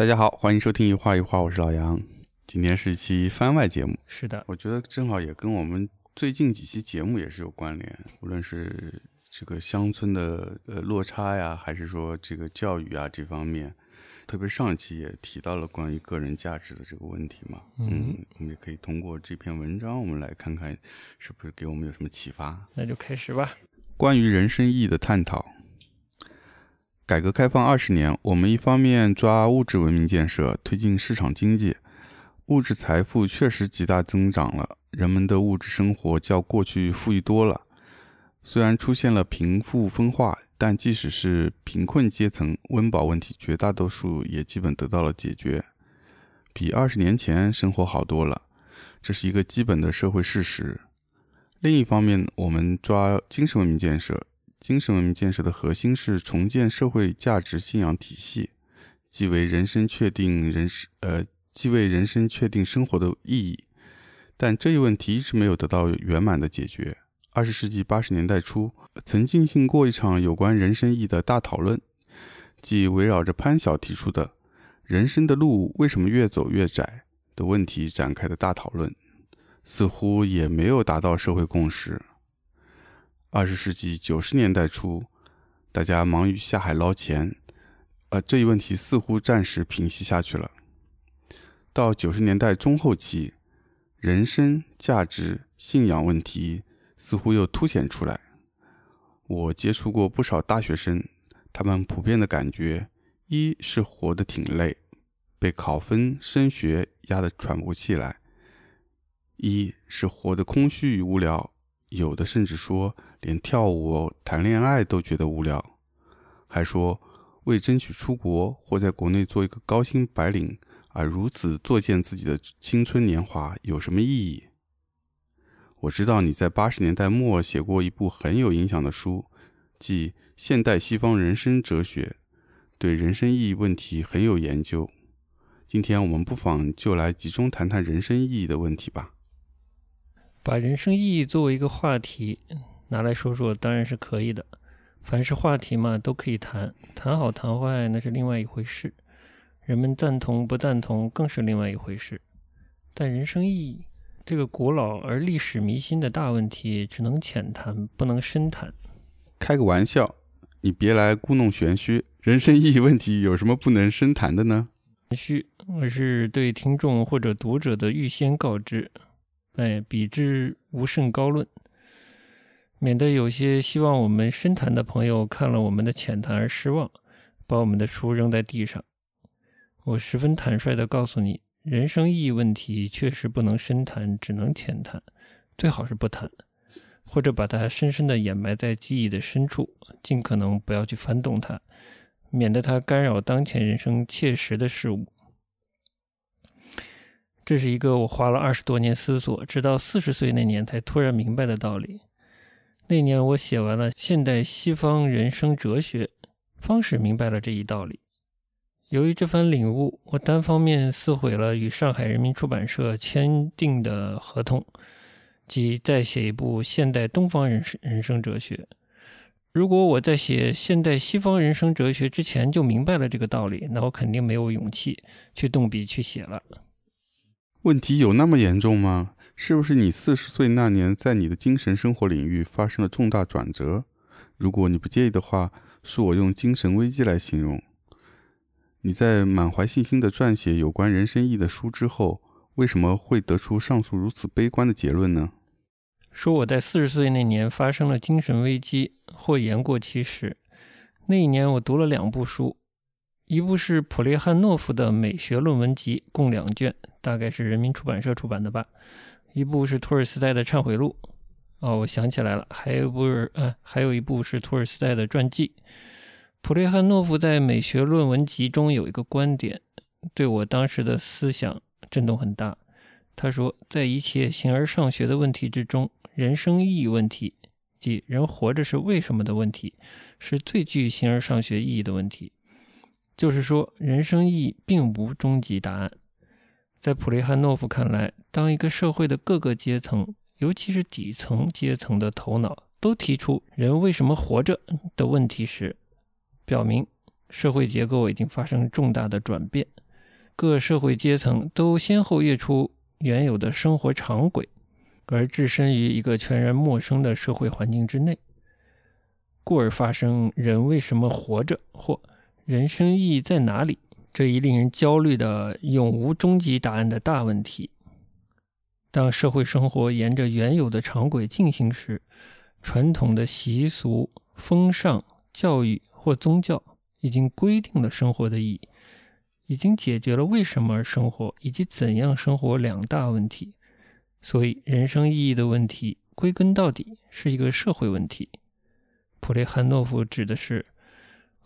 大家好，欢迎收听一画一画，我是老杨。今天是一期番外节目，是的，我觉得正好也跟我们最近几期节目也是有关联，无论是这个乡村的呃落差呀，还是说这个教育啊这方面，特别上一期也提到了关于个人价值的这个问题嘛。嗯，我们也可以通过这篇文章，我们来看看是不是给我们有什么启发。那就开始吧。关于人生意义的探讨。改革开放二十年，我们一方面抓物质文明建设，推进市场经济，物质财富确实极大增长了，人们的物质生活较过去富裕多了。虽然出现了贫富分化，但即使是贫困阶层，温饱问题绝大多数也基本得到了解决，比二十年前生活好多了，这是一个基本的社会事实。另一方面，我们抓精神文明建设。精神文明建设的核心是重建社会价值信仰体系，即为人生确定人生呃，即为人生确定生活的意义。但这一问题一直没有得到圆满的解决。二十世纪八十年代初，曾进行过一场有关人生意义的大讨论，即围绕着潘晓提出的“人生的路为什么越走越窄”的问题展开的大讨论，似乎也没有达到社会共识。二十世纪九十年代初，大家忙于下海捞钱，呃，这一问题似乎暂时平息下去了。到九十年代中后期，人生价值、信仰问题似乎又凸显出来。我接触过不少大学生，他们普遍的感觉，一是活得挺累，被考分、升学压得喘不过气来；一是活得空虚与无聊，有的甚至说。连跳舞、谈恋爱都觉得无聊，还说为争取出国或在国内做一个高薪白领而如此作践自己的青春年华有什么意义？我知道你在八十年代末写过一部很有影响的书，即《现代西方人生哲学》，对人生意义问题很有研究。今天我们不妨就来集中谈谈人生意义的问题吧。把人生意义作为一个话题。拿来说说当然是可以的，凡是话题嘛都可以谈，谈好谈坏那是另外一回事，人们赞同不赞同更是另外一回事。但人生意义这个古老而历史迷心的大问题，只能浅谈不能深谈。开个玩笑，你别来故弄玄虚。人生意义问题有什么不能深谈的呢？玄虚，而是对听众或者读者的预先告知，哎，比之无甚高论。免得有些希望我们深谈的朋友看了我们的浅谈而失望，把我们的书扔在地上。我十分坦率地告诉你，人生意义问题确实不能深谈，只能浅谈，最好是不谈，或者把它深深地掩埋在记忆的深处，尽可能不要去翻动它，免得它干扰当前人生切实的事物。这是一个我花了二十多年思索，直到四十岁那年才突然明白的道理。那年我写完了《现代西方人生哲学》，方始明白了这一道理。由于这番领悟，我单方面撕毁了与上海人民出版社签订的合同，即再写一部《现代东方人人生哲学》。如果我在写《现代西方人生哲学》之前就明白了这个道理，那我肯定没有勇气去动笔去写了。问题有那么严重吗？是不是你四十岁那年，在你的精神生活领域发生了重大转折？如果你不介意的话，恕我用精神危机来形容。你在满怀信心的撰写有关人生意义的书之后，为什么会得出上述如此悲观的结论呢？说我在四十岁那年发生了精神危机，或言过其实。那一年我读了两部书，一部是普列汉诺夫的《美学论文集》，共两卷，大概是人民出版社出版的吧。一部是托尔斯泰的《忏悔录》，哦，我想起来了，还有一部，呃，还有一部是托尔斯泰的传记。普列汉诺夫在《美学论文集》中有一个观点，对我当时的思想震动很大。他说，在一切形而上学的问题之中，人生意义问题，即人活着是为什么的问题，是最具形而上学意义的问题。就是说，人生意义并无终极答案。在普雷汉诺夫看来，当一个社会的各个阶层，尤其是底层阶层的头脑都提出“人为什么活着”的问题时，表明社会结构已经发生重大的转变，各社会阶层都先后跃出原有的生活常轨，而置身于一个全然陌生的社会环境之内，故而发生“人为什么活着”或“人生意义在哪里”这一令人焦虑的永无终极答案的大问题。当社会生活沿着原有的常轨进行时，传统的习俗、风尚、教育或宗教已经规定了生活的意义，已经解决了为什么而生活以及怎样生活两大问题。所以，人生意义的问题归根到底是一个社会问题。普列汉诺夫指的是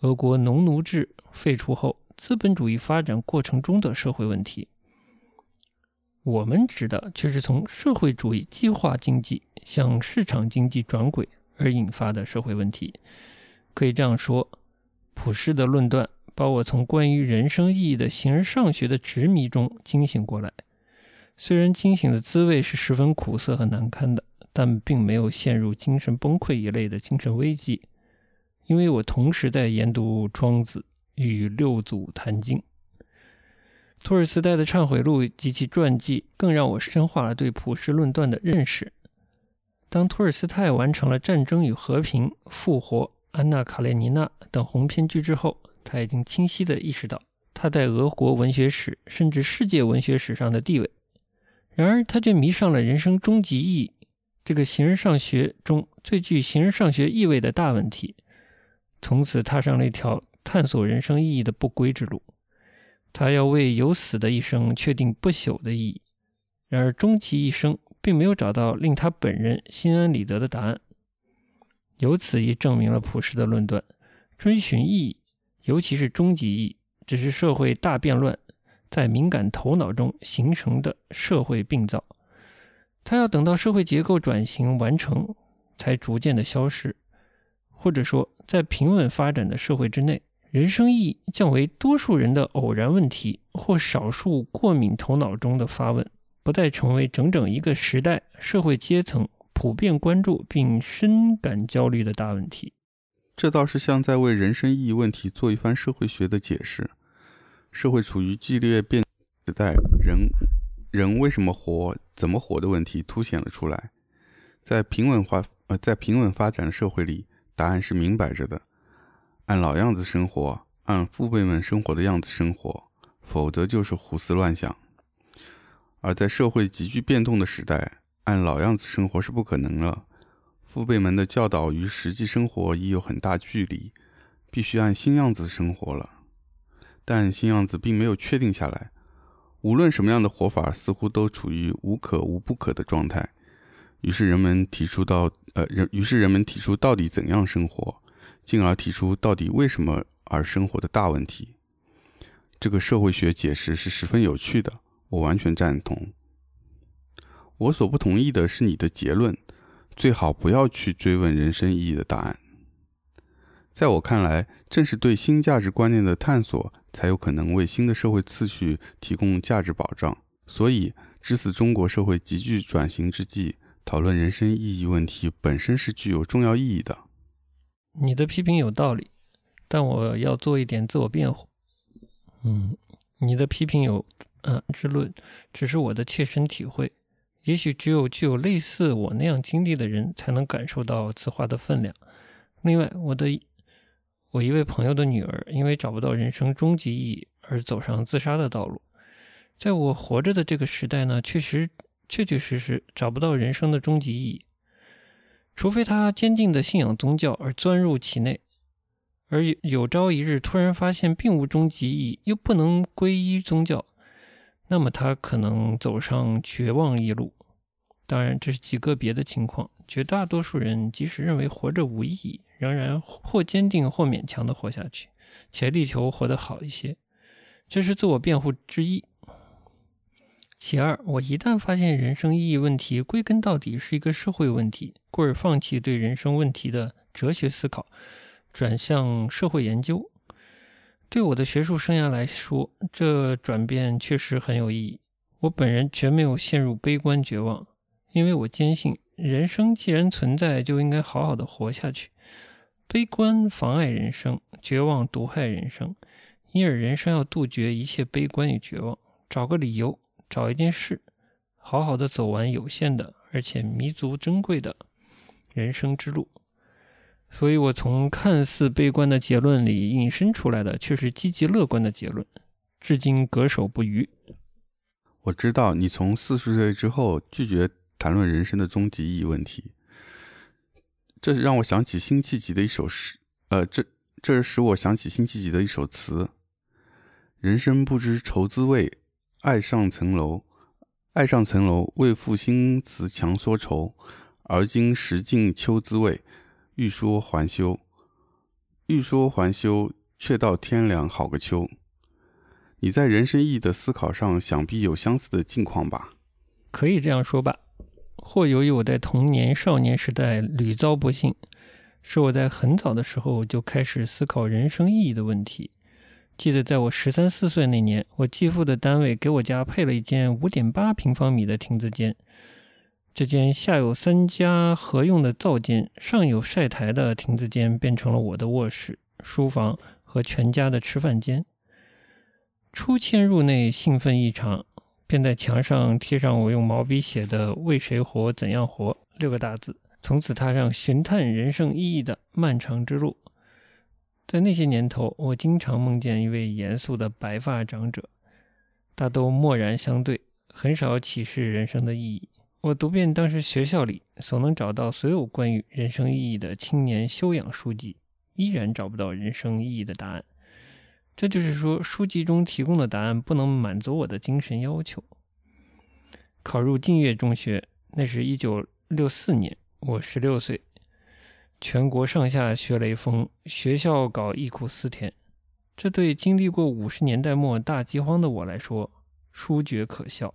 俄国农奴制废除后资本主义发展过程中的社会问题。我们指的却是从社会主义计划经济向市场经济转轨而引发的社会问题。可以这样说，普世的论断把我从关于人生意义的形而上学的执迷中惊醒过来。虽然惊醒的滋味是十分苦涩和难堪的，但并没有陷入精神崩溃一类的精神危机，因为我同时在研读《庄子》与六祖坛经。托尔斯泰的《忏悔录》及其传记更让我深化了对普世论断的认识。当托尔斯泰完成了《战争与和平》《复活》《安娜·卡列尼娜》等鸿篇巨制后，他已经清晰地意识到他在俄国文学史甚至世界文学史上的地位。然而，他却迷上了人生终极意义这个形而上学中最具形而上学意味的大问题，从此踏上了一条探索人生意义的不归之路。他要为有死的一生确定不朽的意义，然而终其一生并没有找到令他本人心安理得的答案。由此亦证明了普世的论断：追寻意义，尤其是终极意义，只是社会大变乱在敏感头脑中形成的社会病灶。他要等到社会结构转型完成，才逐渐的消失，或者说，在平稳发展的社会之内。人生意义降为多数人的偶然问题，或少数过敏头脑中的发问，不再成为整整一个时代、社会阶层普遍关注并深感焦虑的大问题。这倒是像在为人生意义问题做一番社会学的解释。社会处于剧烈变时代，人人为什么活、怎么活的问题凸显了出来。在平稳化呃，在平稳发展的社会里，答案是明摆着的。按老样子生活，按父辈们生活的样子生活，否则就是胡思乱想。而在社会急剧变动的时代，按老样子生活是不可能了。父辈们的教导与实际生活已有很大距离，必须按新样子生活了。但新样子并没有确定下来，无论什么样的活法，似乎都处于无可无不可的状态。于是人们提出到，呃，人于是人们提出到底怎样生活。进而提出到底为什么而生活的大问题，这个社会学解释是十分有趣的，我完全赞同。我所不同意的是你的结论，最好不要去追问人生意义的答案。在我看来，正是对新价值观念的探索，才有可能为新的社会次序提供价值保障。所以，至此中国社会急剧转型之际，讨论人生意义问题本身是具有重要意义的。你的批评有道理，但我要做一点自我辩护。嗯，你的批评有，嗯，之论只是我的切身体会，也许只有具有类似我那样经历的人才能感受到此话的分量。另外，我的我一位朋友的女儿因为找不到人生终极意义而走上自杀的道路，在我活着的这个时代呢，确实确确实实找不到人生的终极意义。除非他坚定的信仰宗教而钻入其内，而有朝一日突然发现并无终极意义，又不能皈依宗教，那么他可能走上绝望一路。当然，这是极个别的情况，绝大多数人即使认为活着无意义，仍然或坚定或勉强的活下去，且力求活得好一些。这是自我辩护之一。其二，我一旦发现人生意义问题归根到底是一个社会问题，故而放弃对人生问题的哲学思考，转向社会研究。对我的学术生涯来说，这转变确实很有意义。我本人绝没有陷入悲观绝望，因为我坚信，人生既然存在，就应该好好的活下去。悲观妨碍人生，绝望毒害人生。因而人生要杜绝一切悲观与绝望，找个理由，找一件事，好好的走完有限的而且弥足珍贵的人生之路。所以，我从看似悲观的结论里引申出来的，却是积极乐观的结论，至今恪守不渝。我知道你从四十岁之后拒绝谈论人生的终极意义问题，这让我想起辛弃疾的一首诗，呃，这这使我想起辛弃疾的一首词：“人生不知愁滋味，爱上层楼，爱上层楼，为赋新词强说愁。而今识尽秋滋味。”欲说还休，欲说还休，却道天凉好个秋。你在人生意义的思考上，想必有相似的境况吧？可以这样说吧。或由于我在童年、少年时代屡遭不幸，使我在很早的时候就开始思考人生意义的问题。记得在我十三四岁那年，我继父的单位给我家配了一间五点八平方米的亭子间。这间下有三家合用的灶间，上有晒台的亭子间，变成了我的卧室、书房和全家的吃饭间。初迁入内，兴奋异常，便在墙上贴上我用毛笔写的“为谁活，怎样活”六个大字，从此踏上寻探人生意义的漫长之路。在那些年头，我经常梦见一位严肃的白发长者，大都默然相对，很少启示人生的意义。我读遍当时学校里所能找到所有关于人生意义的青年修养书籍，依然找不到人生意义的答案。这就是说，书籍中提供的答案不能满足我的精神要求。考入净月中学，那是一九六四年，我十六岁，全国上下学雷锋，学校搞忆苦思甜。这对经历过五十年代末大饥荒的我来说，殊觉可笑。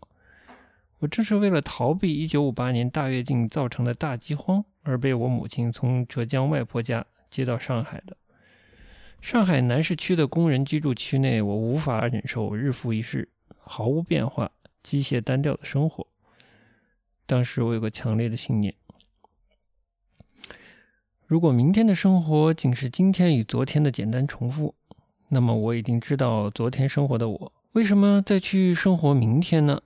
我正是为了逃避1958年大跃进造成的大饥荒，而被我母亲从浙江外婆家接到上海的。上海南市区的工人居住区内，我无法忍受日复一日、毫无变化、机械单调的生活。当时我有个强烈的信念：如果明天的生活仅是今天与昨天的简单重复，那么我已经知道昨天生活的我为什么再去生活明天呢？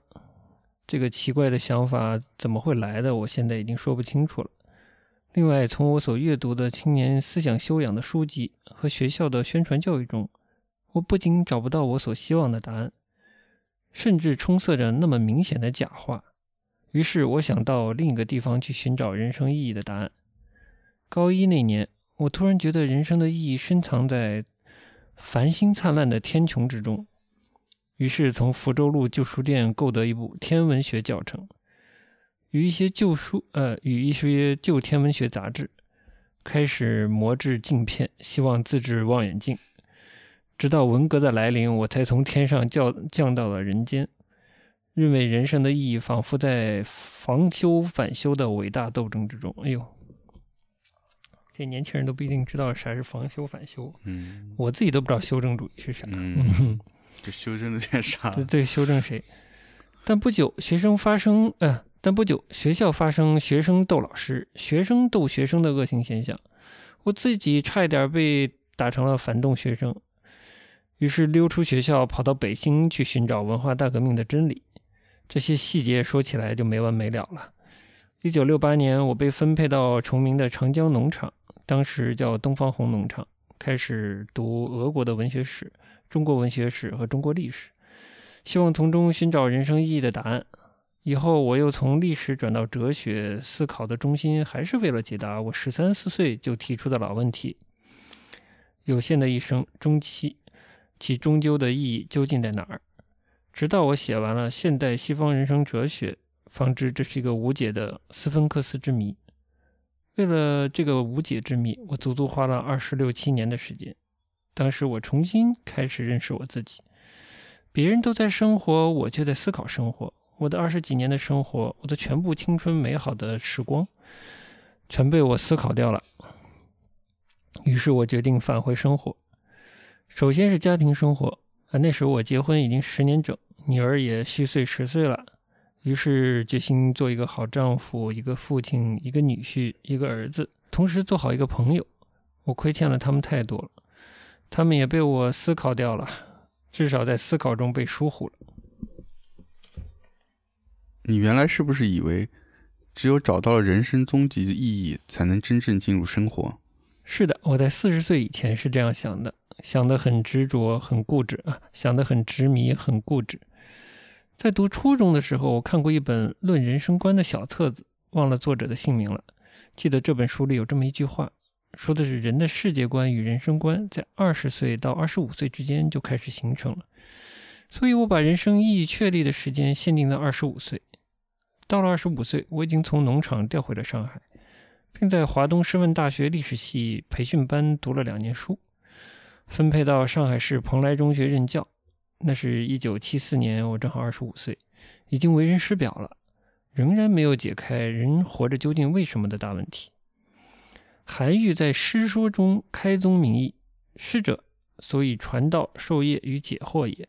这个奇怪的想法怎么会来的？我现在已经说不清楚了。另外，从我所阅读的青年思想修养的书籍和学校的宣传教育中，我不仅找不到我所希望的答案，甚至充塞着那么明显的假话。于是，我想到另一个地方去寻找人生意义的答案。高一那年，我突然觉得人生的意义深藏在繁星灿烂的天穹之中。于是从福州路旧书店购得一部天文学教程，与一些旧书，呃，与一些旧天文学杂志，开始磨制镜片，希望自制望远镜。直到文革的来临，我才从天上降降到了人间，认为人生的意义仿佛在防修反修的伟大斗争之中。哎呦，这年轻人都不一定知道啥是防修反修，嗯，我自己都不知道修正主义是啥。嗯。这修正了点啥？对对，修正谁？但不久，学生发生，呃，但不久，学校发生学生斗老师、学生斗学生的恶性现象，我自己差一点被打成了反动学生，于是溜出学校，跑到北京去寻找文化大革命的真理。这些细节说起来就没完没了了。一九六八年，我被分配到崇明的长江农场，当时叫东方红农场，开始读俄国的文学史。中国文学史和中国历史，希望从中寻找人生意义的答案。以后我又从历史转到哲学，思考的中心还是为了解答我十三四岁就提出的老问题：有限的一生，终期其终究的意义究竟在哪儿？直到我写完了《现代西方人生哲学》，方知这是一个无解的斯芬克斯之谜。为了这个无解之谜，我足足花了二十六七年的时间。当时我重新开始认识我自己，别人都在生活，我却在思考生活。我的二十几年的生活，我的全部青春美好的时光，全被我思考掉了。于是我决定返回生活。首先是家庭生活啊，那时候我结婚已经十年整，女儿也虚岁十岁了。于是决心做一个好丈夫，一个父亲，一个女婿，一个儿子，同时做好一个朋友。我亏欠了他们太多了。他们也被我思考掉了，至少在思考中被疏忽了。你原来是不是以为，只有找到了人生终极的意义，才能真正进入生活？是的，我在四十岁以前是这样想的，想得很执着，很固执啊，想得很执迷，很固执。在读初中的时候，我看过一本论人生观的小册子，忘了作者的姓名了。记得这本书里有这么一句话，说的是人的世界观与人生观在二十岁到二十五岁之间就开始形成了。所以我把人生意义确立的时间限定在二十五岁。到了二十五岁，我已经从农场调回了上海，并在华东师范大学历史系培训班读了两年书，分配到上海市蓬莱中学任教。那是一九七四年，我正好二十五岁，已经为人师表了，仍然没有解开人活着究竟为什么的大问题。韩愈在《诗说》中开宗明义：“师者，所以传道授业与解惑也。”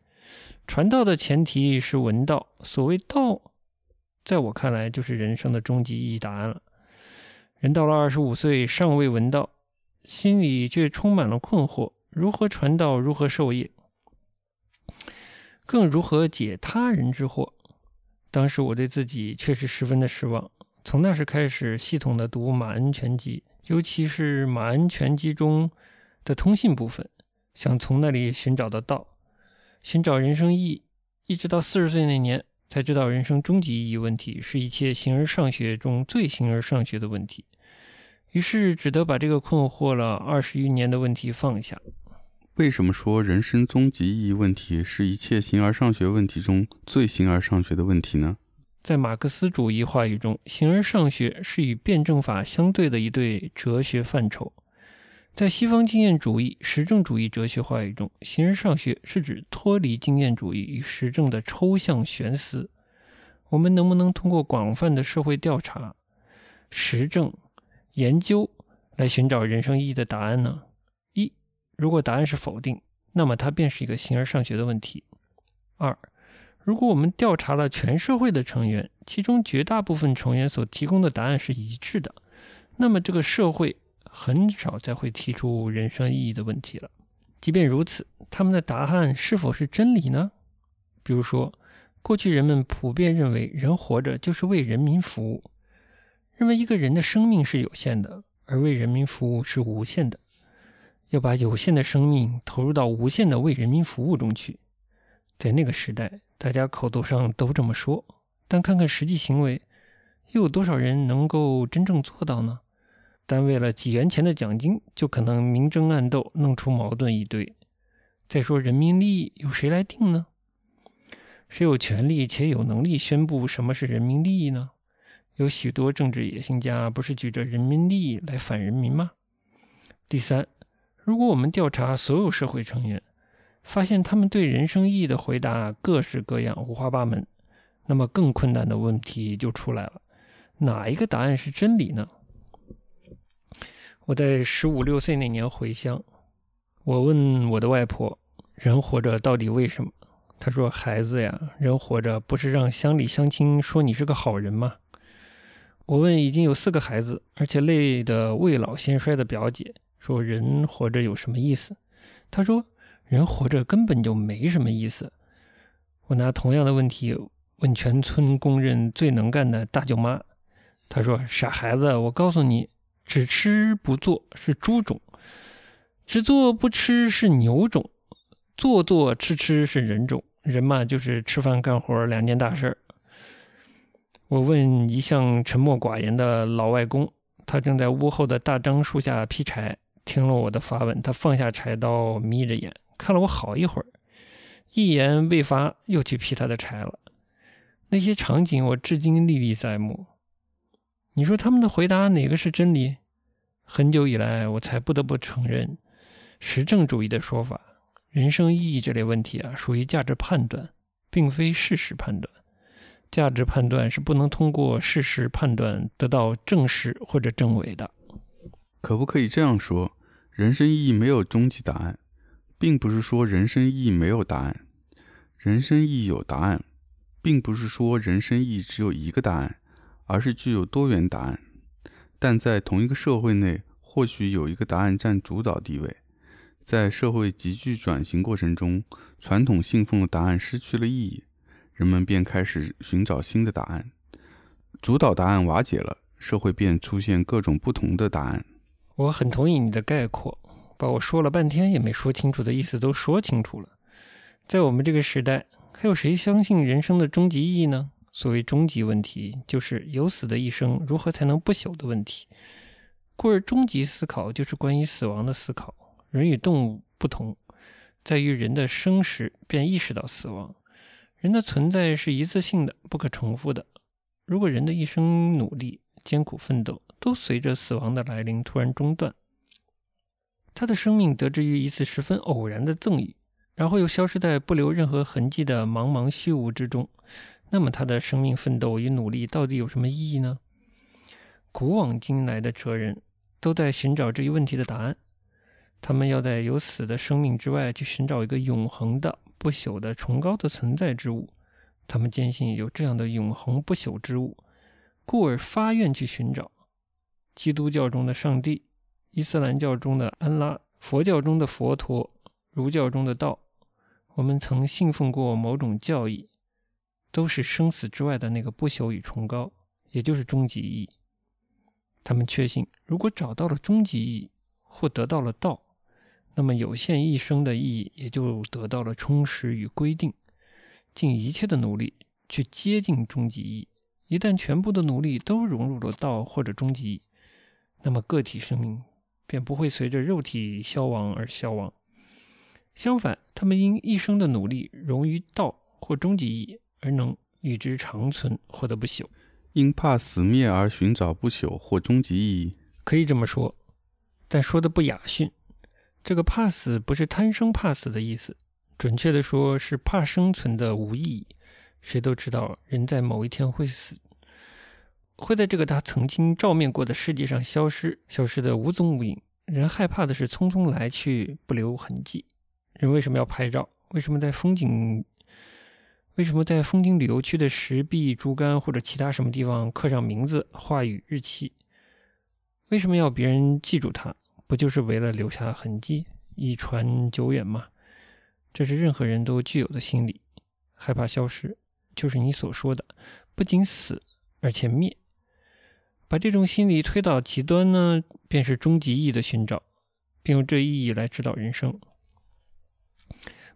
传道的前提是闻道，所谓道。在我看来，就是人生的终极意义答案了。人到了二十五岁，尚未闻道，心里却充满了困惑：如何传道？如何授业？更如何解他人之惑？当时我对自己确实十分的失望。从那时开始，系统的读《马恩全集》，尤其是《马恩全集》中的通信部分，想从那里寻找到道，寻找人生意义，一直到四十岁那年。才知道人生终极意义问题是一切形而上学中最形而上学的问题，于是只得把这个困惑了二十余年的问题放下。为什么说人生终极意义问题是一切形而上学问题中最形而上学的问题呢？在马克思主义话语中，形而上学是与辩证法相对的一对哲学范畴。在西方经验主义、实证主义哲学话语中，形而上学是指脱离经验主义与实证的抽象悬思。我们能不能通过广泛的社会调查、实证研究来寻找人生意义的答案呢？如果答案是否定，那么它便是一个形而上学的问题。二，如果我们调查了全社会的成员，其中绝大部分成员所提供的答案是一致的，那么这个社会。很少再会提出人生意义的问题了。即便如此，他们的答案是否是真理呢？比如说，过去人们普遍认为人活着就是为人民服务，认为一个人的生命是有限的，而为人民服务是无限的，要把有限的生命投入到无限的为人民服务中去。在那个时代，大家口头上都这么说，但看看实际行为，又有多少人能够真正做到呢？单为了几元钱的奖金，就可能明争暗斗，弄出矛盾一堆。再说，人民利益由谁来定呢？谁有权利且有能力宣布什么是人民利益呢？有许多政治野心家不是举着人民利益来反人民吗？第三，如果我们调查所有社会成员，发现他们对人生意义的回答各式各样、五花八门，那么更困难的问题就出来了：哪一个答案是真理呢？我在十五六岁那年回乡，我问我的外婆：“人活着到底为什么？”她说：“孩子呀，人活着不是让乡里乡亲说你是个好人吗？”我问已经有四个孩子，而且累得未老先衰的表姐：“说人活着有什么意思？”他说：“人活着根本就没什么意思。”我拿同样的问题问全村公认最能干的大舅妈，她说：“傻孩子，我告诉你。”只吃不做是猪种，只做不吃是牛种，做做吃吃是人种。人嘛，就是吃饭干活两件大事儿。我问一向沉默寡言的老外公，他正在屋后的大樟树下劈柴，听了我的发问，他放下柴刀，眯着眼看了我好一会儿，一言未发，又去劈他的柴了。那些场景我至今历历在目。你说他们的回答哪个是真理？很久以来，我才不得不承认，实证主义的说法，人生意义这类问题啊，属于价值判断，并非事实判断。价值判断是不能通过事实判断得到证实或者证伪的。可不可以这样说？人生意义没有终极答案，并不是说人生意义没有答案。人生意义有答案，并不是说人生意义只有一个答案。而是具有多元答案，但在同一个社会内，或许有一个答案占主导地位。在社会急剧转型过程中，传统信奉的答案失去了意义，人们便开始寻找新的答案。主导答案瓦解了，社会便出现各种不同的答案。我很同意你的概括，把我说了半天也没说清楚的意思都说清楚了。在我们这个时代，还有谁相信人生的终极意义呢？所谓终极问题，就是有死的一生如何才能不朽的问题。故而，终极思考就是关于死亡的思考。人与动物不同，在于人的生时便意识到死亡。人的存在是一次性的、不可重复的。如果人的一生努力、艰苦奋斗都随着死亡的来临突然中断，他的生命得之于一次十分偶然的赠与，然后又消失在不留任何痕迹的茫茫虚无之中，那么他的生命奋斗与努力到底有什么意义呢？古往今来的哲人都在寻找这一问题的答案。他们要在有死的生命之外去寻找一个永恒的、不朽的、崇高的存在之物。他们坚信有这样的永恒不朽之物，故而发愿去寻找。基督教中的上帝，伊斯兰教中的安拉，佛教中的佛陀，儒教中的道，我们曾信奉过某种教义，都是生死之外的那个不朽与崇高，也就是终极意义。他们确信，如果找到了终极意义，或得到了道。那么有限一生的意义也就得到了充实与规定，尽一切的努力去接近终极意义。一旦全部的努力都融入了道或者终极意义，那么个体生命便不会随着肉体消亡而消亡。相反，他们因一生的努力融于道或终极意义，而能与之长存，获得不朽。因怕死灭而寻找不朽或终极意义，可以这么说，但说的不雅驯。这个怕死不是贪生怕死的意思，准确的说是怕生存的无意义。谁都知道，人在某一天会死，会在这个他曾经照面过的世界上消失，消失的无踪无影。人害怕的是匆匆来去，不留痕迹。人为什么要拍照？为什么在风景？为什么在风景旅游区的石壁、竹竿或者其他什么地方刻上名字、话语、日期？为什么要别人记住它？不就是为了留下痕迹，一传久远吗？这是任何人都具有的心理，害怕消失，就是你所说的，不仅死，而且灭。把这种心理推到极端呢，便是终极意义的寻找，并用这意义来指导人生。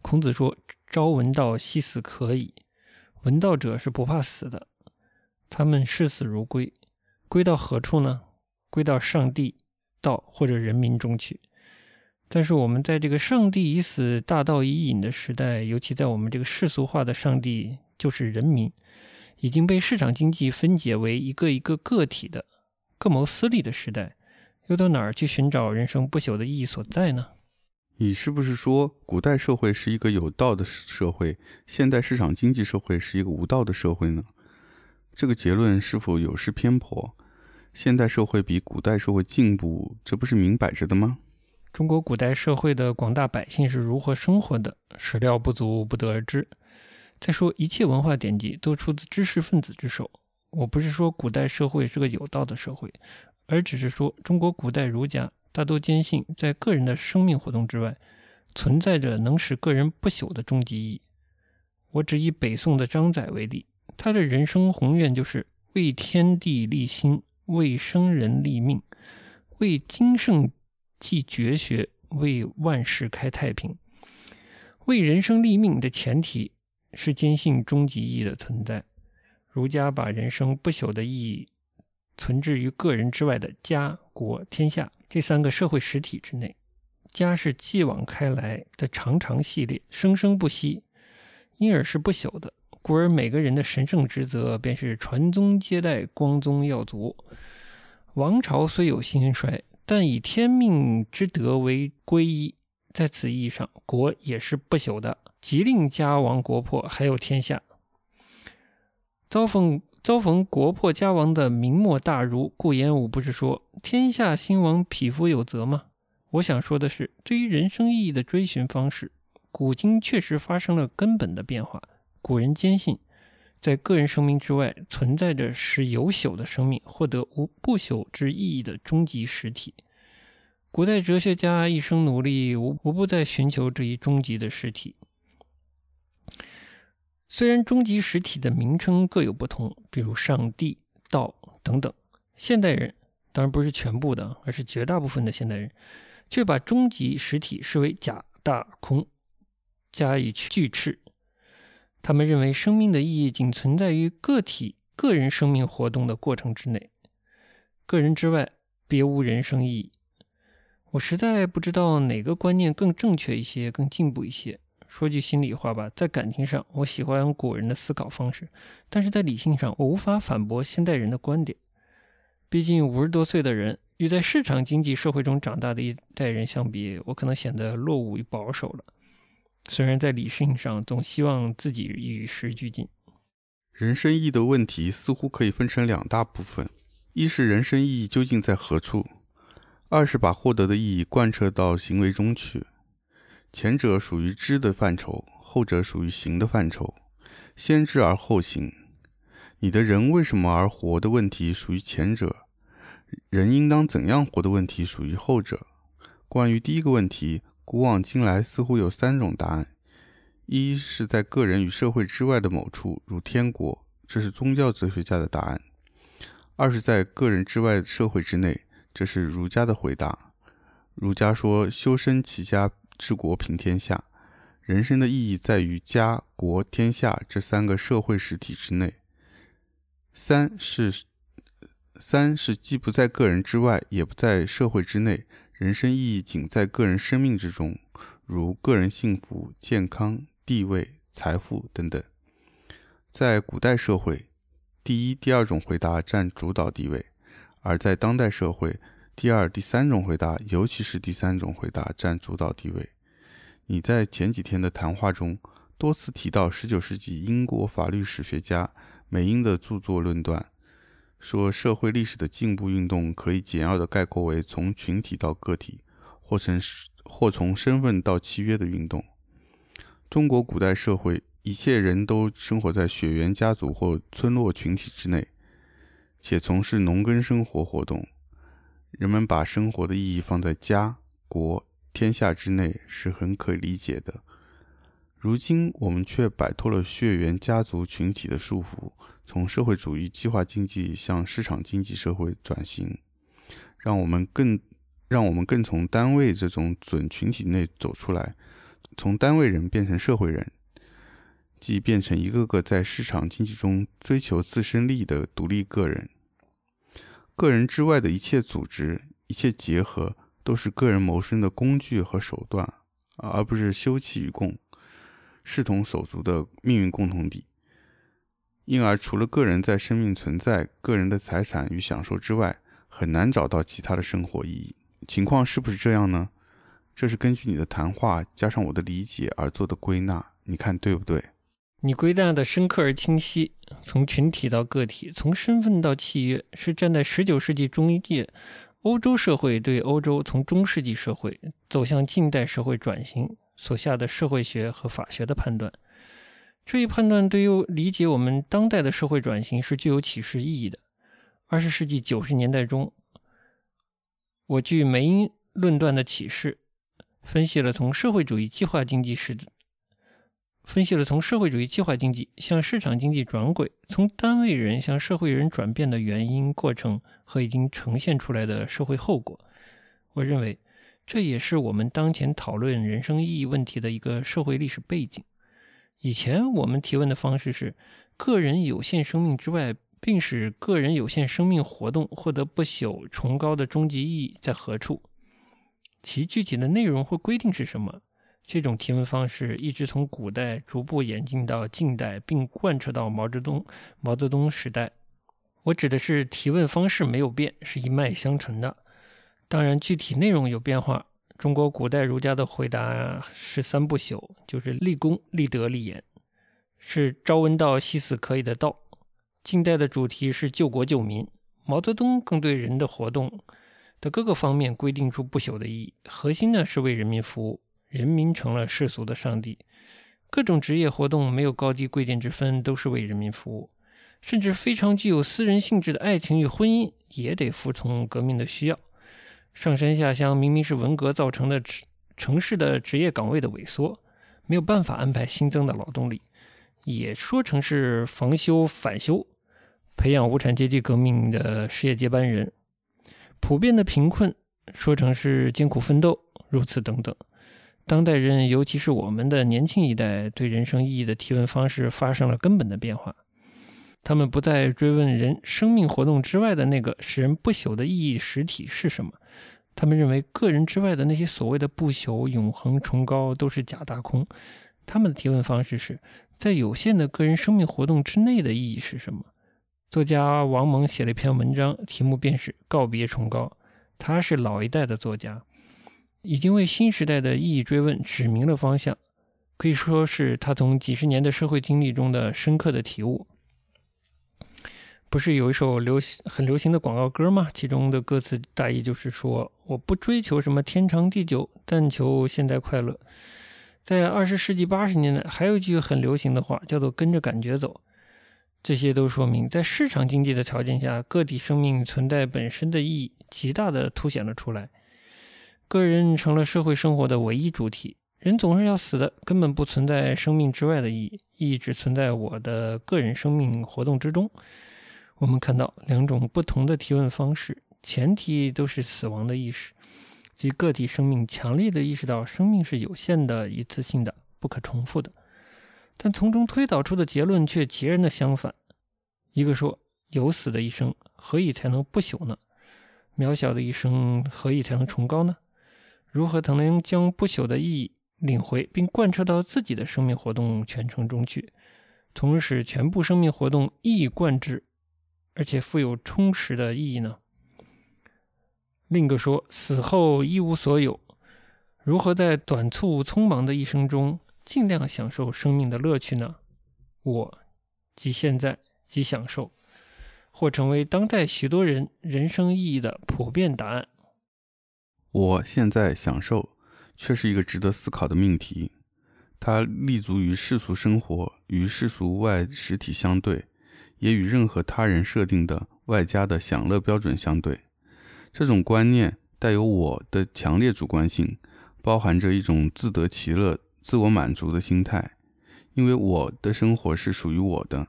孔子说：“朝闻道，夕死可矣。”闻道者是不怕死的，他们视死如归，归到何处呢？归到上帝。道或者人民中去，但是我们在这个上帝已死、大道已隐的时代，尤其在我们这个世俗化的上帝就是人民，已经被市场经济分解为一个一个个体的各谋私利的时代，又到哪儿去寻找人生不朽的意义所在呢？你是不是说古代社会是一个有道的社会，现代市场经济社会是一个无道的社会呢？这个结论是否有失偏颇？现代社会比古代社会进步，这不是明摆着的吗？中国古代社会的广大百姓是如何生活的，史料不足，不得而知。再说，一切文化典籍都出自知识分子之手。我不是说古代社会是个有道的社会，而只是说中国古代儒家大多坚信，在个人的生命活动之外，存在着能使个人不朽的终极意义。我只以北宋的张载为例，他的人生宏愿就是为天地立心。为生人立命，为经圣继绝学，为万世开太平。为人生立命的前提是坚信终极意义的存在。儒家把人生不朽的意义存置于个人之外的家、国、天下这三个社会实体之内。家是继往开来的长长系列，生生不息，因而是不朽的。故而，每个人的神圣职责便是传宗接代、光宗耀祖。王朝虽有兴衰，但以天命之德为归依，在此意义上，国也是不朽的。即令家亡国破，还有天下。遭逢遭逢国破家亡的明末大儒顾炎武，不是说“天下兴亡，匹夫有责”吗？我想说的是，对于人生意义的追寻方式，古今确实发生了根本的变化。古人坚信，在个人生命之外存在着使有朽的生命获得无不朽之意义的终极实体。古代哲学家一生努力，无无不在寻求这一终极的实体。虽然终极实体的名称各有不同，比如上帝、道等等，现代人当然不是全部的，而是绝大部分的现代人，却把终极实体视为假大空，加以拒斥。他们认为生命的意义仅存在于个体个人生命活动的过程之内，个人之外别无人生意义。我实在不知道哪个观念更正确一些，更进步一些。说句心里话吧，在感情上，我喜欢古人的思考方式；但是在理性上，我无法反驳现代人的观点。毕竟五十多岁的人与在市场经济社会中长大的一代人相比，我可能显得落伍与保守了。虽然在理性上总希望自己与时俱进。人生意义的问题似乎可以分成两大部分：一是人生意义究竟在何处；二是把获得的意义贯彻到行为中去。前者属于知的范畴，后者属于行的范畴。先知而后行。你的人为什么而活的问题属于前者，人应当怎样活的问题属于后者。关于第一个问题，古往今来似乎有三种答案：一是在个人与社会之外的某处，如天国，这是宗教哲学家的答案；二是在个人之外社会之内，这是儒家的回答。儒家说：修身齐家。治国平天下，人生的意义在于家、国、天下这三个社会实体之内。三是三是既不在个人之外，也不在社会之内，人生意义仅在个人生命之中，如个人幸福、健康、地位、财富等等。在古代社会，第一、第二种回答占主导地位；而在当代社会，第二、第三种回答，尤其是第三种回答占主导地位。你在前几天的谈话中多次提到19世纪英国法律史学家美英的著作论断，说社会历史的进步运动可以简要地概括为从群体到个体，或从或从身份到契约的运动。中国古代社会，一切人都生活在血缘家族或村落群体之内，且从事农耕生活活动。人们把生活的意义放在家、国、天下之内是很可理解的。如今我们却摆脱了血缘家族群体的束缚，从社会主义计划经济向市场经济社会转型，让我们更让我们更从单位这种准群体内走出来，从单位人变成社会人，即变成一个个在市场经济中追求自身利益的独立个人。个人之外的一切组织、一切结合，都是个人谋生的工具和手段，而不是休戚与共、视同手足的命运共同体。因而，除了个人在生命存在、个人的财产与享受之外，很难找到其他的生活意义。情况是不是这样呢？这是根据你的谈话加上我的理解而做的归纳，你看对不对？你归纳的深刻而清晰，从群体到个体，从身份到契约，是站在十九世纪中叶欧洲社会对欧洲从中世纪社会走向近代社会转型所下的社会学和法学的判断。这一判断对于理解我们当代的社会转型是具有启示意义的。二十世纪九十年代中，我据梅因论断的启示，分析了从社会主义计划经济时分析了从社会主义计划经济向市场经济转轨，从单位人向社会人转变的原因、过程和已经呈现出来的社会后果。我认为，这也是我们当前讨论人生意义问题的一个社会历史背景。以前我们提问的方式是：个人有限生命之外，并使个人有限生命活动获得不朽崇高的终极意义在何处？其具体的内容或规定是什么？这种提问方式一直从古代逐步演进到近代，并贯彻到毛泽东毛泽东时代。我指的是提问方式没有变，是一脉相承的。当然，具体内容有变化。中国古代儒家的回答是三不朽，就是立功、立德、立言，是朝闻道，夕死可以的道。近代的主题是救国救民。毛泽东更对人的活动的各个方面规定出不朽的意义，核心呢是为人民服务。人民成了世俗的上帝，各种职业活动没有高低贵贱之分，都是为人民服务。甚至非常具有私人性质的爱情与婚姻，也得服从革命的需要。上山下乡明明是文革造成的城市的职业岗位的萎缩，没有办法安排新增的劳动力，也说成是防修反修，培养无产阶级革命的事业接班人。普遍的贫困说成是艰苦奋斗，如此等等。当代人，尤其是我们的年轻一代，对人生意义的提问方式发生了根本的变化。他们不再追问人生命活动之外的那个使人不朽的意义实体是什么。他们认为，个人之外的那些所谓的不朽、永恒、崇高都是假大空。他们的提问方式是在有限的个人生命活动之内的意义是什么？作家王蒙写了一篇文章，题目便是《告别崇高》。他是老一代的作家。已经为新时代的意义追问指明了方向，可以说是他从几十年的社会经历中的深刻的体悟。不是有一首流行很流行的广告歌吗？其中的歌词大意就是说：“我不追求什么天长地久，但求现在快乐。”在二十世纪八十年代，还有一句很流行的话，叫做“跟着感觉走”。这些都说明，在市场经济的条件下，个体生命存在本身的意义极大的凸显了出来。个人成了社会生活的唯一主体，人总是要死的，根本不存在生命之外的意义，意义只存在我的个人生命活动之中。我们看到两种不同的提问方式，前提都是死亡的意识，即个体生命强烈的意识到生命是有限的、一次性的、不可重复的，但从中推导出的结论却截然的相反。一个说有死的一生，何以才能不朽呢？渺小的一生，何以才能崇高呢？如何才能将不朽的意义领回，并贯彻到自己的生命活动全程中去，从而使全部生命活动一以贯之，而且富有充实的意义呢？另一个说，死后一无所有，如何在短促匆忙的一生中尽量享受生命的乐趣呢？我即现在即享受，或成为当代许多人人生意义的普遍答案。我现在享受，却是一个值得思考的命题。它立足于世俗生活，与世俗外实体相对，也与任何他人设定的外加的享乐标准相对。这种观念带有我的强烈主观性，包含着一种自得其乐、自我满足的心态。因为我的生活是属于我的，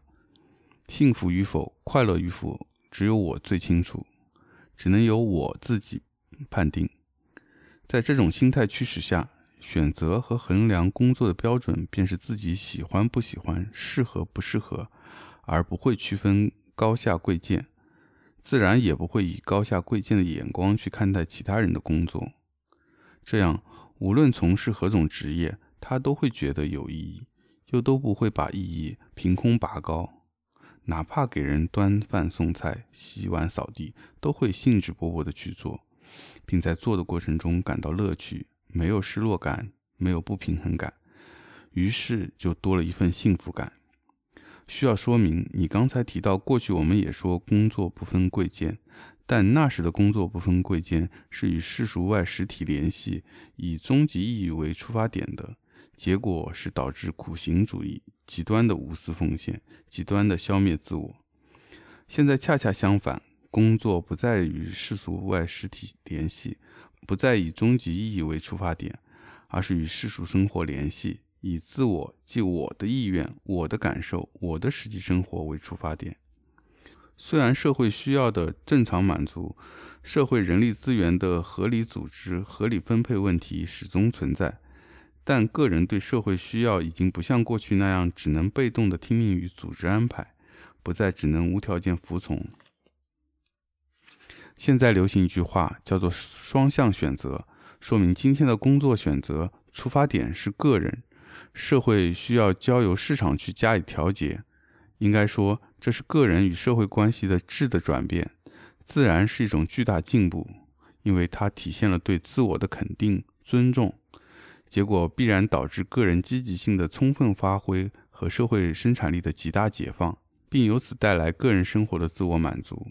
幸福与否、快乐与否，只有我最清楚，只能由我自己判定。在这种心态驱使下，选择和衡量工作的标准便是自己喜欢不喜欢、适合不适合，而不会区分高下贵贱，自然也不会以高下贵贱的眼光去看待其他人的工作。这样，无论从事何种职业，他都会觉得有意义，又都不会把意义凭空拔高。哪怕给人端饭送菜、洗碗扫地，都会兴致勃勃地去做。并在做的过程中感到乐趣，没有失落感，没有不平衡感，于是就多了一份幸福感。需要说明，你刚才提到，过去我们也说工作不分贵贱，但那时的工作不分贵贱是与世俗外实体联系，以终极意义为出发点的，结果是导致苦行主义，极端的无私奉献，极端的消灭自我。现在恰恰相反。工作不再与世俗外实体联系，不再以终极意义为出发点，而是与世俗生活联系，以自我即我的意愿、我的感受、我的实际生活为出发点。虽然社会需要的正常满足、社会人力资源的合理组织、合理分配问题始终存在，但个人对社会需要已经不像过去那样只能被动的听命于组织安排，不再只能无条件服从。现在流行一句话，叫做“双向选择”，说明今天的工作选择出发点是个人，社会需要交由市场去加以调节。应该说，这是个人与社会关系的质的转变，自然是一种巨大进步，因为它体现了对自我的肯定、尊重，结果必然导致个人积极性的充分发挥和社会生产力的极大解放，并由此带来个人生活的自我满足。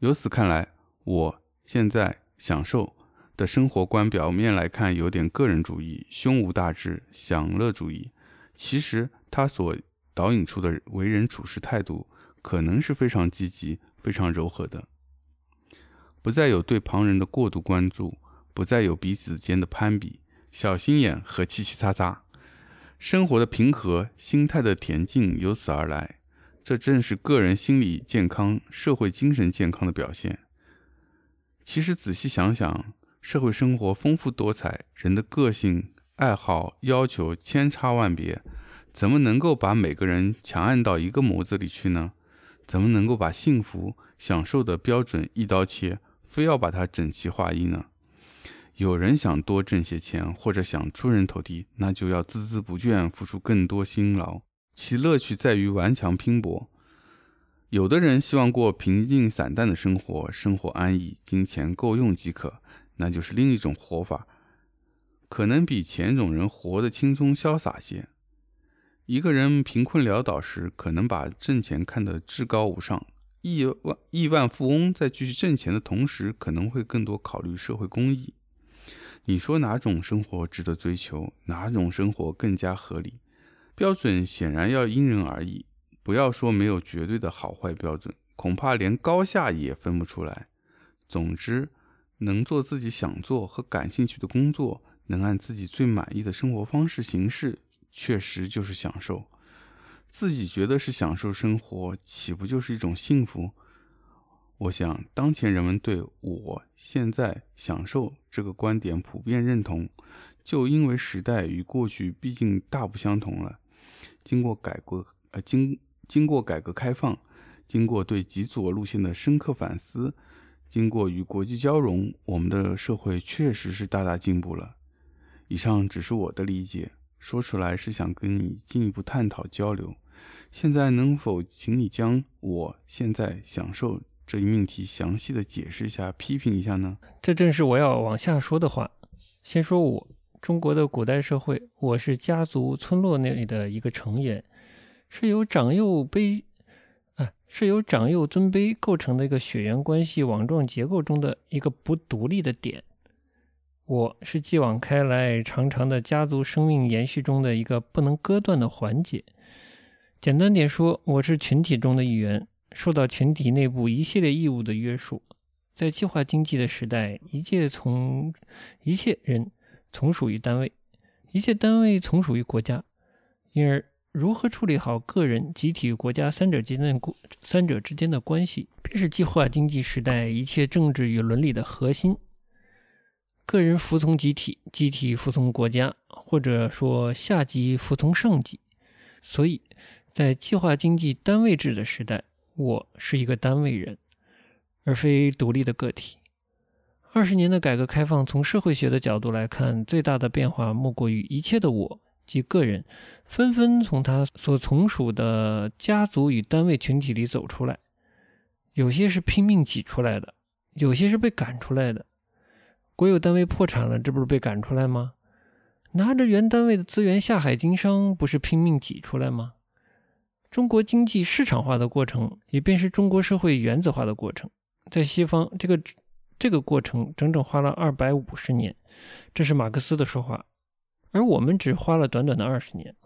由此看来，我现在享受的生活观，表面来看有点个人主义、胸无大志、享乐主义。其实，他所导引出的为人处事态度，可能是非常积极、非常柔和的。不再有对旁人的过度关注，不再有彼此间的攀比、小心眼和七七擦擦。生活的平和，心态的恬静，由此而来。这正是个人心理健康、社会精神健康的表现。其实仔细想想，社会生活丰富多彩，人的个性、爱好、要求千差万别，怎么能够把每个人强按到一个模子里去呢？怎么能够把幸福、享受的标准一刀切，非要把它整齐划一呢？有人想多挣些钱，或者想出人头地，那就要孜孜不倦，付出更多辛劳，其乐趣在于顽强拼搏。有的人希望过平静散淡的生活，生活安逸，金钱够用即可，那就是另一种活法，可能比前种人活得轻松潇洒些。一个人贫困潦倒时，可能把挣钱看得至高无上；亿万亿万富翁在继续挣钱的同时，可能会更多考虑社会公益。你说哪种生活值得追求？哪种生活更加合理？标准显然要因人而异。不要说没有绝对的好坏标准，恐怕连高下也分不出来。总之，能做自己想做和感兴趣的工作，能按自己最满意的生活方式行事，确实就是享受。自己觉得是享受生活，岂不就是一种幸福？我想，当前人们对我现在享受这个观点普遍认同，就因为时代与过去毕竟大不相同了。经过改革，呃，经经过改革开放，经过对极左路线的深刻反思，经过与国际交融，我们的社会确实是大大进步了。以上只是我的理解，说出来是想跟你进一步探讨交流。现在能否请你将我现在享受？这一命题详细的解释一下，批评一下呢？这正是我要往下说的话。先说我，中国的古代社会，我是家族村落内的一个成员，是由长幼卑，啊，是由长幼尊卑构成的一个血缘关系网状结构中的一个不独立的点。我是继往开来长长的家族生命延续中的一个不能割断的环节。简单点说，我是群体中的一员。受到群体内部一系列义务的约束，在计划经济的时代，一切从一切人从属于单位，一切单位从属于国家。因而，如何处理好个人、集体与国家三者之间的三者之间的关系，便是计划经济时代一切政治与伦理的核心。个人服从集体，集体服从国家，或者说下级服从上级。所以，在计划经济单位制的时代。我是一个单位人，而非独立的个体。二十年的改革开放，从社会学的角度来看，最大的变化莫过于一切的我及个人纷纷从他所从属的家族与单位群体里走出来。有些是拼命挤出来的，有些是被赶出来的。国有单位破产了，这不是被赶出来吗？拿着原单位的资源下海经商，不是拼命挤出来吗？中国经济市场化的过程，也便是中国社会原子化的过程。在西方，这个这个过程整整花了二百五十年，这是马克思的说话，而我们只花了短短的二十年。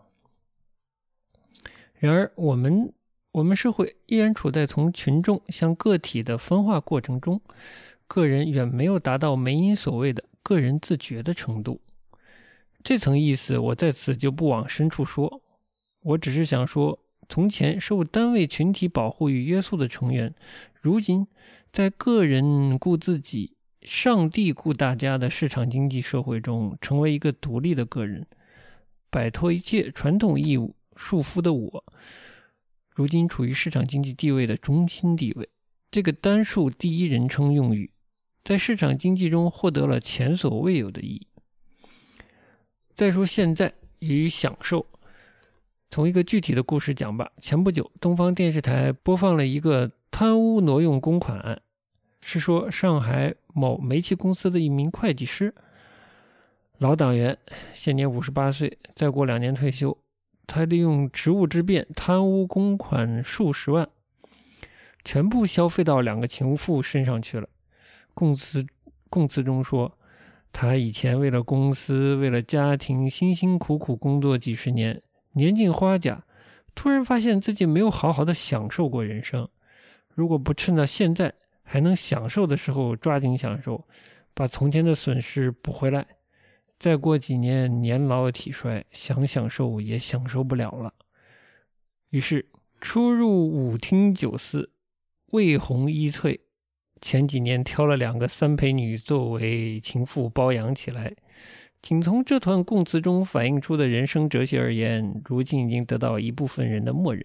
然而，我们我们社会依然处在从群众向个体的分化过程中，个人远没有达到梅因所谓的个人自觉的程度。这层意思，我在此就不往深处说，我只是想说。从前受单位群体保护与约束的成员，如今在个人顾自己、上帝顾大家的市场经济社会中，成为一个独立的个人，摆脱一切传统义务束缚的我，如今处于市场经济地位的中心地位。这个单数第一人称用语，在市场经济中获得了前所未有的意义。再说现在与享受。从一个具体的故事讲吧。前不久，东方电视台播放了一个贪污挪用公款案，是说上海某煤气公司的一名会计师，老党员，现年五十八岁，再过两年退休。他利用职务之便贪污公款数十万，全部消费到两个情妇身上去了。供词供词中说，他以前为了公司，为了家庭，辛辛苦苦工作几十年。年近花甲，突然发现自己没有好好的享受过人生。如果不趁到现在还能享受的时候抓紧享受，把从前的损失补回来。再过几年年老体衰，想享受也享受不了了。于是出入舞厅酒肆，魏红衣翠。前几年挑了两个三陪女作为情妇包养起来，仅从这段供词中反映出的人生哲学而言，如今已经得到一部分人的默认。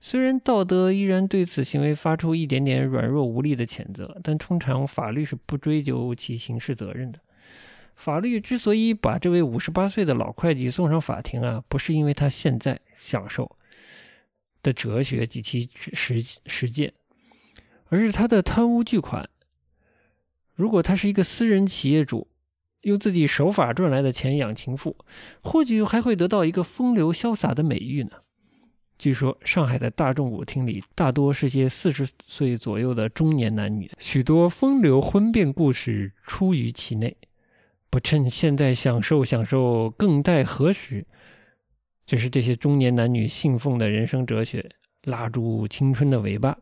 虽然道德依然对此行为发出一点点软弱无力的谴责，但通常法律是不追究其刑事责任的。法律之所以把这位五十八岁的老会计送上法庭啊，不是因为他现在享受的哲学及其实实践，而是他的贪污巨款。如果他是一个私人企业主，用自己守法赚来的钱养情妇，或许还会得到一个风流潇洒的美誉呢。据说上海的大众舞厅里，大多是些四十岁左右的中年男女，许多风流婚变故事出于其内。不趁现在享受享受，更待何时？这是这些中年男女信奉的人生哲学。拉住青春的尾巴，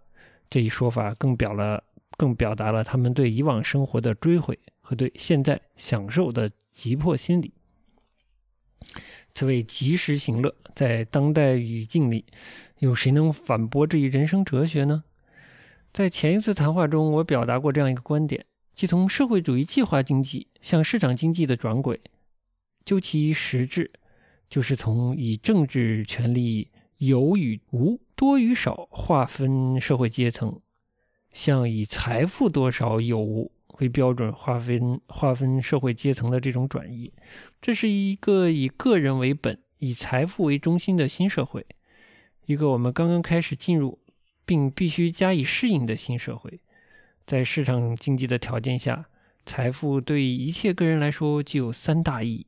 这一说法更表了，更表达了他们对以往生活的追悔和对现在享受的急迫心理。此谓及时行乐，在当代语境里，有谁能反驳这一人生哲学呢？在前一次谈话中，我表达过这样一个观点。即从社会主义计划经济向市场经济的转轨，究其实质，就是从以政治权力有与无、多与少划分社会阶层，向以财富多少有无为标准划分划分社会阶层的这种转移。这是一个以个人为本、以财富为中心的新社会，一个我们刚刚开始进入并必须加以适应的新社会。在市场经济的条件下，财富对一切个人来说具有三大意义：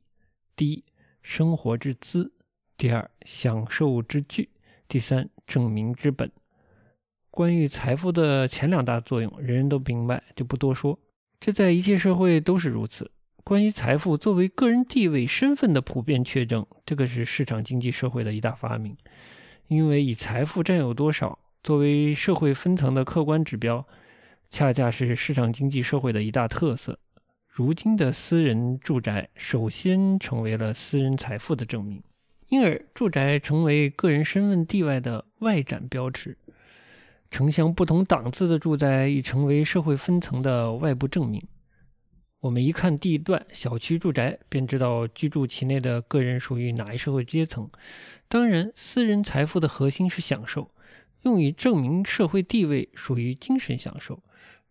第一，生活之资；第二，享受之具；第三，证明之本。关于财富的前两大作用，人人都明白，就不多说。这在一切社会都是如此。关于财富作为个人地位、身份的普遍确证，这个是市场经济社会的一大发明。因为以财富占有多少作为社会分层的客观指标。恰恰是市场经济社会的一大特色。如今的私人住宅首先成为了私人财富的证明，因而住宅成为个人身份地位的外展标志。城乡不同档次的住宅已成为社会分层的外部证明。我们一看地段、小区住宅，便知道居住其内的个人属于哪一社会阶层。当然，私人财富的核心是享受，用以证明社会地位属于精神享受。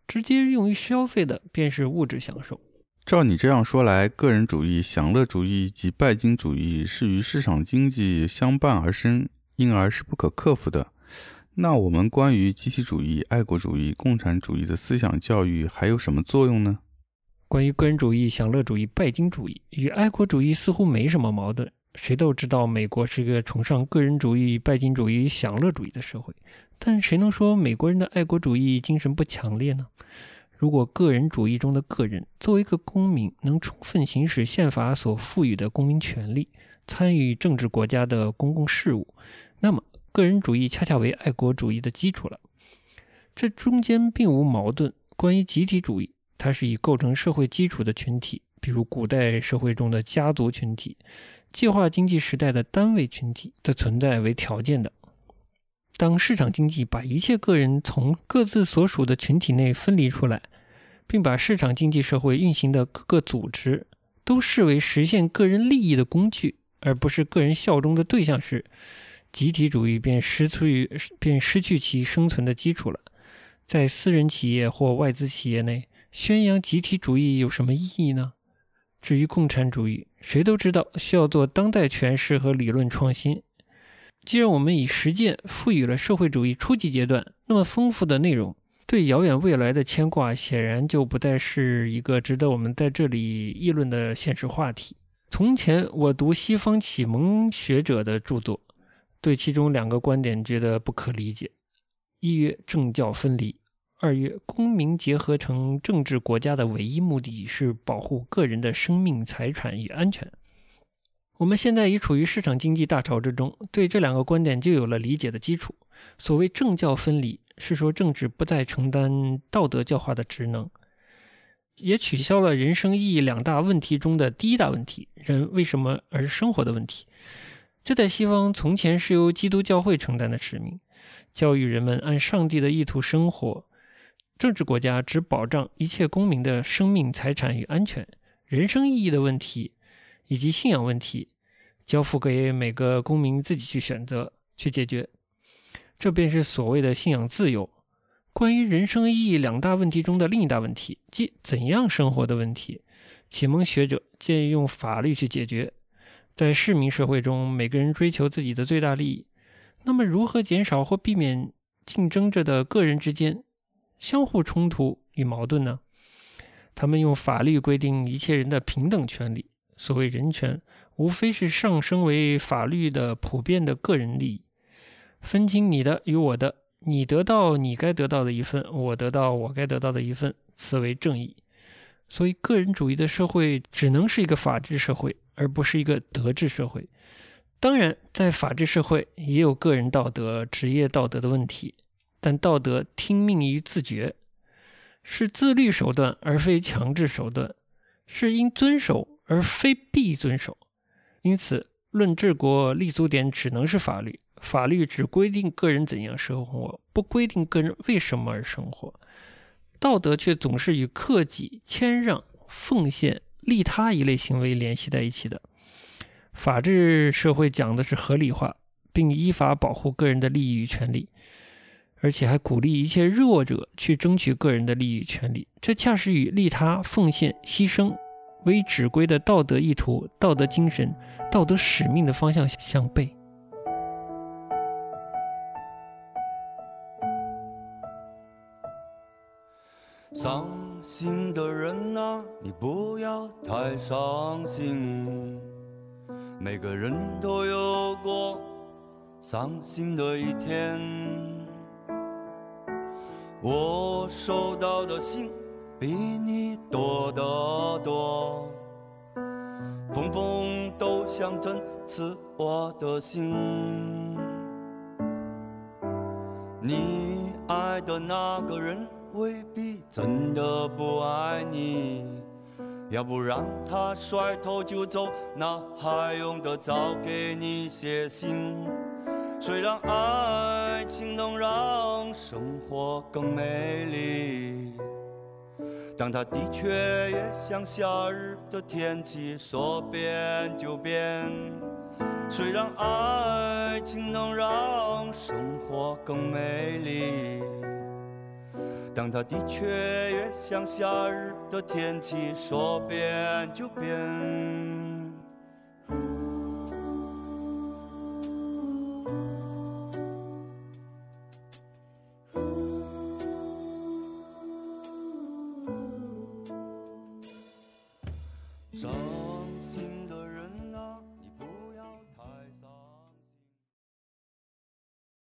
直接用于消费的便是物质享受。照你这样说来，个人主义、享乐主义及拜金主义是与市场经济相伴而生，因而是不可克服的。那我们关于集体主义、爱国主义、共产主义的思想教育还有什么作用呢？关于个人主义、享乐主义、拜金主义与爱国主义似乎没什么矛盾。谁都知道，美国是一个崇尚个人主义、拜金主义、享乐主义的社会。但谁能说美国人的爱国主义精神不强烈呢？如果个人主义中的个人作为一个公民，能充分行使宪法所赋予的公民权利，参与政治国家的公共事务，那么个人主义恰恰为爱国主义的基础了。这中间并无矛盾。关于集体主义，它是以构成社会基础的群体，比如古代社会中的家族群体、计划经济时代的单位群体的存在为条件的。当市场经济把一切个人从各自所属的群体内分离出来，并把市场经济社会运行的各个组织都视为实现个人利益的工具，而不是个人效忠的对象时，集体主义便失去便失去其生存的基础了。在私人企业或外资企业内宣扬集体主义有什么意义呢？至于共产主义，谁都知道需要做当代诠释和理论创新。既然我们以实践赋予了社会主义初级阶段那么丰富的内容，对遥远未来的牵挂显然就不再是一个值得我们在这里议论的现实话题。从前我读西方启蒙学者的著作，对其中两个观点觉得不可理解：一曰政教分离，二曰公民结合成政治国家的唯一目的是保护个人的生命、财产与安全。我们现在已处于市场经济大潮之中，对这两个观点就有了理解的基础。所谓政教分离，是说政治不再承担道德教化的职能，也取消了人生意义两大问题中的第一大问题——人为什么而生活的问题。这在西方从前是由基督教会承担的使命，教育人们按上帝的意图生活。政治国家只保障一切公民的生命、财产与安全，人生意义的问题以及信仰问题，交付给每个公民自己去选择、去解决。这便是所谓的信仰自由。关于人生意义两大问题中的另一大问题，即怎样生活的问题，启蒙学者建议用法律去解决。在市民社会中，每个人追求自己的最大利益，那么如何减少或避免竞争着的个人之间？相互冲突与矛盾呢？他们用法律规定一切人的平等权利。所谓人权，无非是上升为法律的普遍的个人利益，分清你的与我的，你得到你该得到的一份，我得到我该得到的一份，此为正义。所以，个人主义的社会只能是一个法治社会，而不是一个德治社会。当然，在法治社会也有个人道德、职业道德的问题。但道德听命于自觉，是自律手段而非强制手段，是应遵守而非必遵守。因此，论治国立足点只能是法律，法律只规定个人怎样生活，不规定个人为什么而生活。道德却总是与克己、谦让、奉献、利他一类行为联系在一起的。法治社会讲的是合理化，并依法保护个人的利益与权利。而且还鼓励一切弱者去争取个人的利益与权利，这恰是与利他、奉献、牺牲为指归的道德意图、道德精神、道德使命的方向相悖。伤心的人啊，你不要太伤心，每个人都有过伤心的一天。我收到的信比你多得多，封封都想针刺我的心。你爱的那个人未必真的不爱你，要不然他甩头就走，那还用得着给你写信？虽然爱情能让生活更美丽，但它的确也像夏日的天气，说变就变。虽然爱情能让生活更美丽，当它的确也像夏日的天气，说变就变。